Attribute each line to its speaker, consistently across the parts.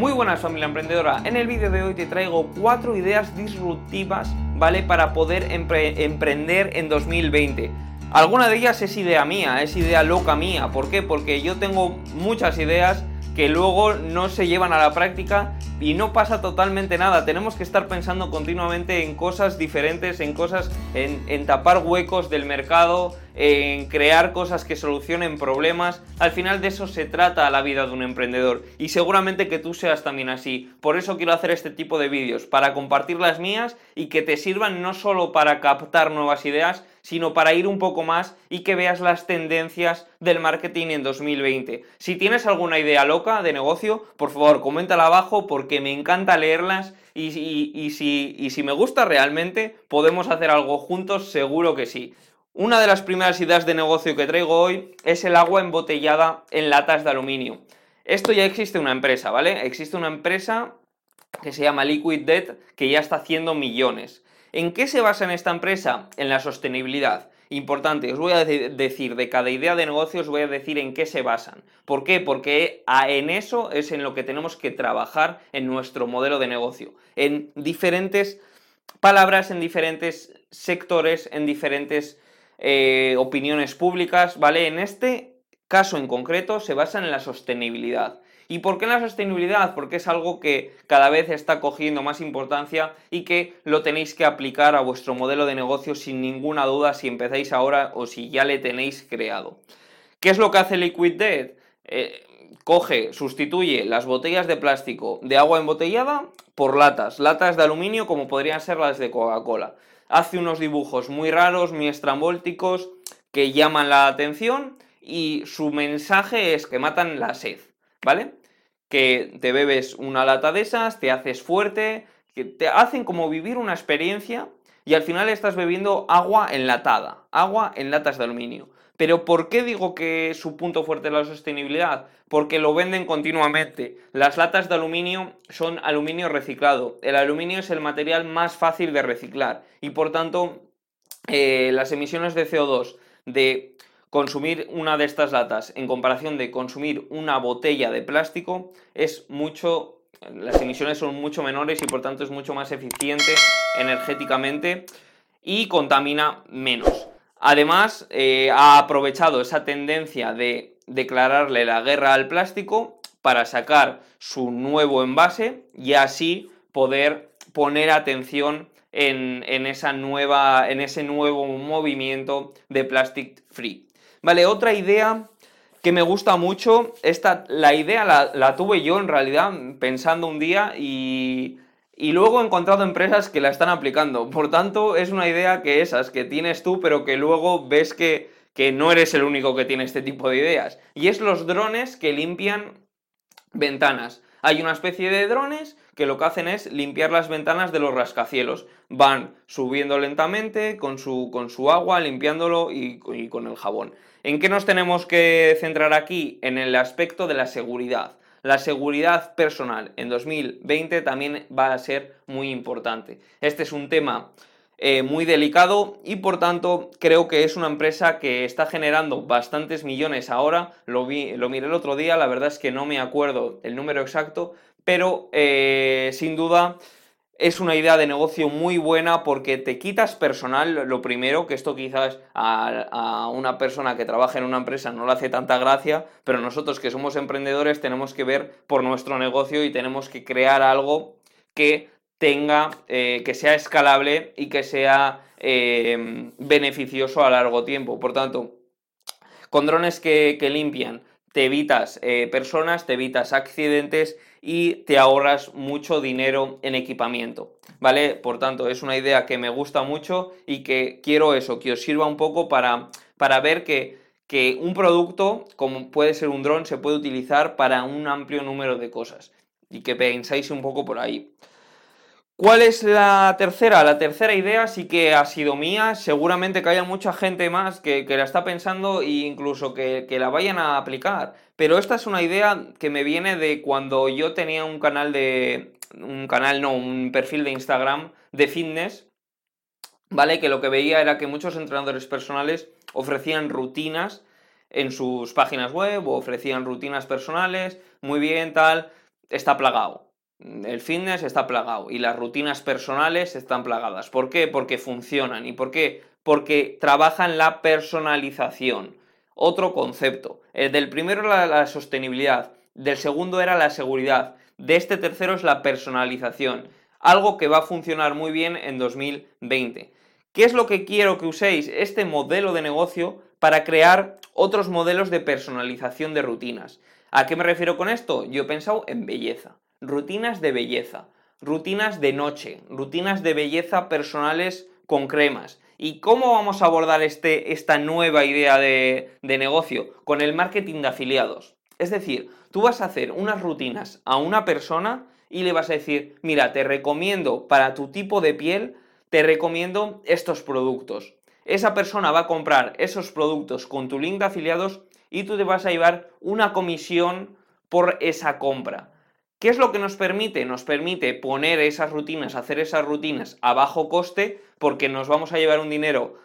Speaker 1: Muy buenas familia emprendedora, en el vídeo de hoy te traigo cuatro ideas disruptivas, ¿vale? Para poder emprender en 2020. Alguna de ellas es idea mía, es idea loca mía. ¿Por qué? Porque yo tengo muchas ideas que luego no se llevan a la práctica y no pasa totalmente nada. Tenemos que estar pensando continuamente en cosas diferentes, en cosas, en, tapar huecos del mercado, en crear cosas que solucionen problemas. Al final de eso se trata la vida de un emprendedor y seguramente que tú seas también así. Por eso quiero hacer este tipo de vídeos, para compartir las mías y que te sirvan no solo para captar nuevas ideas, sino para ir un poco más y que veas las tendencias del marketing en 2020. Si tienes alguna idea loca de negocio, por favor, coméntala abajo porque me encanta leerlas y, si, y si me gusta realmente, podemos hacer algo juntos, seguro que sí. Una de las primeras ideas de negocio que traigo hoy es el agua embotellada en latas de aluminio. Esto ya existe una empresa, ¿vale? Existe una empresa que se llama Liquid Death que ya está haciendo millones. ¿En qué se basa en esta empresa? En la sostenibilidad. Importante, os voy a decir, de cada idea de negocio os voy a decir en qué se basan. ¿Por qué? Porque en eso es en lo que tenemos que trabajar en nuestro modelo de negocio. En diferentes palabras, en diferentes sectores, en diferentes eh, opiniones públicas, ¿vale? En este caso en concreto se basan en la sostenibilidad. ¿Y por qué la sostenibilidad? Porque es algo que cada vez está cogiendo más importancia y que lo tenéis que aplicar a vuestro modelo de negocio sin ninguna duda si empezáis ahora o si ya le tenéis creado. ¿Qué es lo que hace Liquid Death? Eh, coge, sustituye las botellas de plástico de agua embotellada por latas, latas de aluminio como podrían ser las de Coca-Cola. Hace unos dibujos muy raros, muy estrambólticos, que llaman la atención y su mensaje es que matan la sed, ¿vale? Que te bebes una lata de esas, te haces fuerte, que te hacen como vivir una experiencia y al final estás bebiendo agua enlatada, agua en latas de aluminio. Pero ¿por qué digo que su punto fuerte es la sostenibilidad? Porque lo venden continuamente. Las latas de aluminio son aluminio reciclado. El aluminio es el material más fácil de reciclar y por tanto eh, las emisiones de CO2 de consumir una de estas latas en comparación de consumir una botella de plástico es mucho, las emisiones son mucho menores y por tanto es mucho más eficiente energéticamente y contamina menos. Además, eh, ha aprovechado esa tendencia de declararle la guerra al plástico para sacar su nuevo envase y así poder poner atención en, esa nueva, en ese nuevo movimiento de plastic free. Vale, otra idea que me gusta mucho, esta, la idea la, tuve yo en realidad pensando un día y, y luego he encontrado empresas que la están aplicando. Por tanto, es una idea que esas que tienes tú, pero que luego ves que, que no eres el único que tiene este tipo de ideas. Y es los drones que limpian ventanas. Hay una especie de drones que lo que hacen es limpiar las ventanas de los rascacielos. Van subiendo lentamente con su, con su agua, limpiándolo y, y con el jabón. ¿En qué nos tenemos que centrar aquí? En el aspecto de la seguridad. La seguridad personal en 2020 también va a ser muy importante. Este es un tema eh, muy delicado y por tanto creo que es una empresa que está generando bastantes millones ahora. Lo, vi, lo miré el otro día, la verdad es que no me acuerdo el número exacto, pero eh, sin duda es una idea de negocio muy buena porque te quitas personal, lo primero, que esto quizás a, una persona que trabaja en una empresa no le hace tanta gracia, pero nosotros que somos emprendedores tenemos que ver por nuestro negocio y tenemos que crear algo que tenga, eh, que sea escalable y que sea eh, beneficioso a largo tiempo. Por tanto, con drones que, limpian, te evitas eh, personas, te evitas accidentes y te ahorras mucho dinero en equipamiento, ¿vale? Por tanto, es una idea que me gusta mucho y que quiero eso, que os sirva un poco para, para ver que, que un producto, como puede ser un dron, se puede utilizar para un amplio número de cosas y que pensáis un poco por ahí. ¿Cuál es la tercera? La tercera idea sí que ha sido mía, seguramente que haya mucha gente más que, la está pensando e incluso que, la vayan a aplicar, pero esta es una idea que me viene de cuando yo tenía un canal de... un canal, no, un perfil de Instagram de fitness, ¿vale? Que lo que veía era que muchos entrenadores personales ofrecían rutinas en sus páginas web o ofrecían rutinas personales, muy bien, tal, está plagado. El fitness está plagado y las rutinas personales están plagadas. ¿Por qué? Porque funcionan. ¿Y por qué? Porque trabajan la personalización. Otro concepto. El del primero era la sostenibilidad, del segundo era la seguridad, de este tercero es la personalización. Algo que va a funcionar muy bien en 2020. ¿Qué es lo que quiero que uséis? Este modelo de negocio para crear otros modelos de personalización de rutinas. ¿A qué me refiero con esto? Yo he pensado en belleza rutinas de belleza, rutinas de noche, rutinas de belleza personales con cremas. ¿Y cómo vamos a abordar este, esta nueva idea de, de negocio? Con el marketing de afiliados. Es decir, tú vas a hacer unas rutinas a una persona y le vas a decir, mira, te recomiendo para tu tipo de piel, te recomiendo estos productos. Esa persona va a comprar esos productos con tu link de afiliados y tú te vas a llevar una comisión por esa compra. ¿Qué es lo que nos permite? Nos permite poner esas rutinas, hacer esas rutinas a bajo coste, porque nos vamos a llevar un dinero,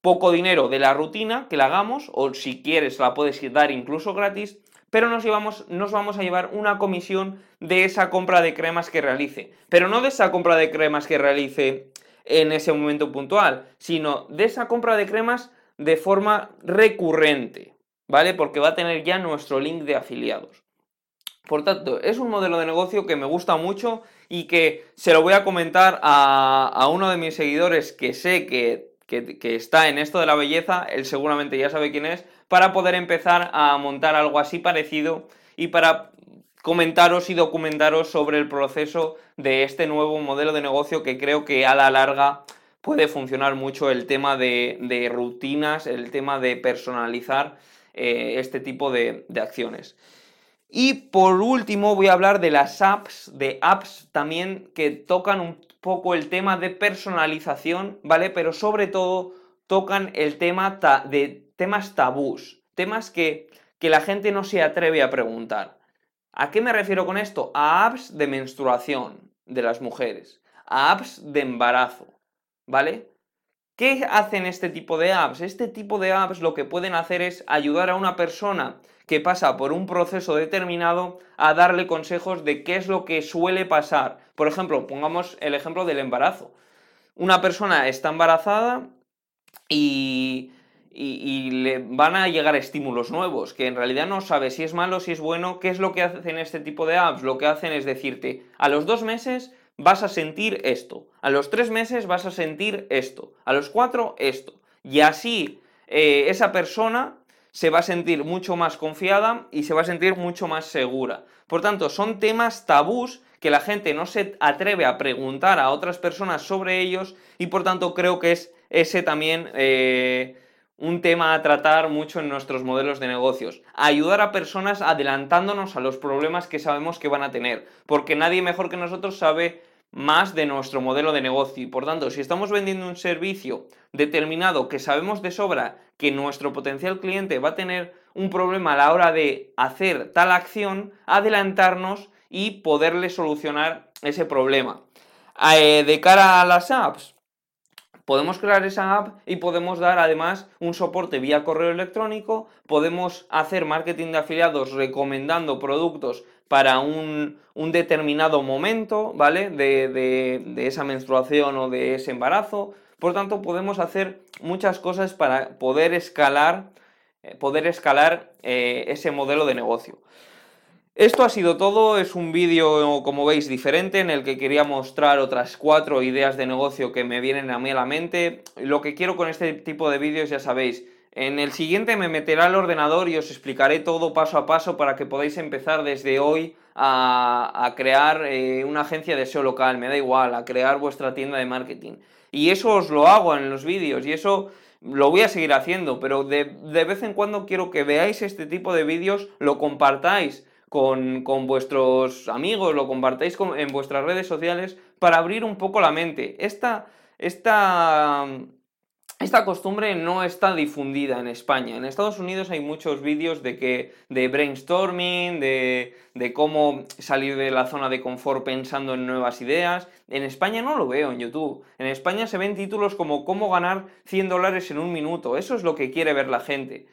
Speaker 1: poco dinero de la rutina que la hagamos, o si quieres la puedes dar incluso gratis, pero nos, llevamos, nos vamos a llevar una comisión de esa compra de cremas que realice. Pero no de esa compra de cremas que realice en ese momento puntual, sino de esa compra de cremas de forma recurrente, ¿vale? Porque va a tener ya nuestro link de afiliados. Por tanto, es un modelo de negocio que me gusta mucho y que se lo voy a comentar a, uno de mis seguidores que sé que, está en esto de la belleza, él seguramente ya sabe quién es, para poder empezar a montar algo así parecido y para comentaros y documentaros sobre el proceso de este nuevo modelo de negocio que creo que a la larga puede funcionar mucho el tema de, rutinas, el tema de personalizar eh, este tipo de acciones. Y por último voy a hablar de las apps, de apps también que tocan un poco el tema de personalización, ¿vale? Pero sobre todo tocan el tema de temas tabús, temas que, que la gente no se atreve a preguntar. ¿A qué me refiero con esto? A apps de menstruación de las mujeres, a apps de embarazo, ¿vale? ¿Qué hacen este tipo de apps? Este tipo de apps lo que pueden hacer es ayudar a una persona que pasa por un proceso determinado a darle consejos de qué es lo que suele pasar. Por ejemplo, pongamos el ejemplo del embarazo. Una persona está embarazada y, le van a llegar estímulos nuevos, que en realidad no sabe si es malo, si es bueno. ¿Qué es lo que hacen este tipo de apps? Lo que hacen es decirte, a los dos meses vas a sentir esto, a los tres meses vas a sentir esto, a los cuatro esto. Y así eh, esa persona se va a sentir mucho más confiada y se va a sentir mucho más segura. Por tanto, son temas tabús que la gente no se atreve a preguntar a otras personas sobre ellos y por tanto creo que es ese también eh, un tema a tratar mucho en nuestros modelos de negocios. Ayudar a personas adelantándonos a los problemas que sabemos que van a tener, porque nadie mejor que nosotros sabe más de nuestro modelo de negocio y por tanto si estamos vendiendo un servicio determinado que sabemos de sobra que nuestro potencial cliente va a tener un problema a la hora de hacer tal acción, adelantarnos y poderle solucionar ese problema. Eh, de cara a las apps, podemos crear esa app y podemos dar además un soporte vía correo electrónico, podemos hacer marketing de afiliados recomendando productos para un, determinado momento, ¿vale? De, esa menstruación o de ese embarazo. Por tanto, podemos hacer muchas cosas para poder escalar, eh, poder escalar eh, ese modelo de negocio. Esto ha sido todo, es un vídeo como veis diferente en el que quería mostrar otras cuatro ideas de negocio que me vienen a mí a la mente. Lo que quiero con este tipo de vídeos ya sabéis, en el siguiente me meteré al ordenador y os explicaré todo paso a paso para que podáis empezar desde hoy a, crear eh, una agencia de SEO local, me da igual, a crear vuestra tienda de marketing. Y eso os lo hago en los vídeos y eso lo voy a seguir haciendo, pero de, de vez en cuando quiero que veáis este tipo de vídeos, lo compartáis con, vuestros amigos, lo compartáis en vuestras redes sociales para abrir un poco la mente. Esta, esta, esta costumbre no está difundida en España. En Estados Unidos hay muchos vídeos de, que, de brainstorming, de, de cómo salir de la zona de confort pensando en nuevas ideas. En España no lo veo en YouTube. En España se ven títulos como cómo ganar 100 dólares en un minuto. Eso es lo que quiere ver la gente.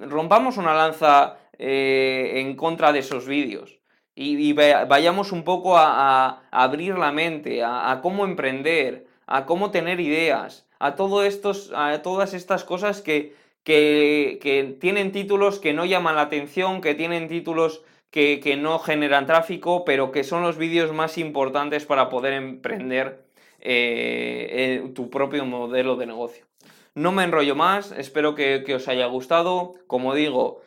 Speaker 1: Rompamos una lanza eh, en contra de esos vídeos. y, vayamos un poco a, abrir la mente, a, cómo emprender, a cómo tener ideas, a, estos, a todas estas cosas que, que, tienen títulos que no llaman la atención, que tienen títulos que, no generan tráfico, pero que son los vídeos más importantes para poder emprender eh, eh, tu propio modelo de negocio. No me enrollo más, espero que, os haya gustado. Como digo,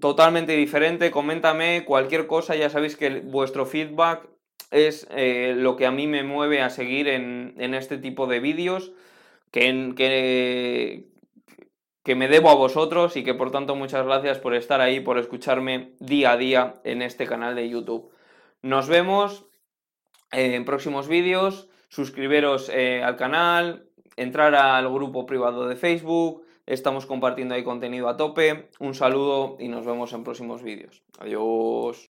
Speaker 1: totalmente diferente, coméntame cualquier cosa, ya sabéis que vuestro feedback es eh, lo que a mí me mueve a seguir en, este tipo de vídeos, que, que, que me debo a vosotros y que por tanto muchas gracias por estar ahí, por escucharme día a día en este canal de YouTube. Nos vemos en próximos vídeos, suscribiros eh, al canal, entrar al grupo privado de Facebook, estamos compartiendo ahí contenido a tope. Un saludo y nos vemos en próximos vídeos. Adiós.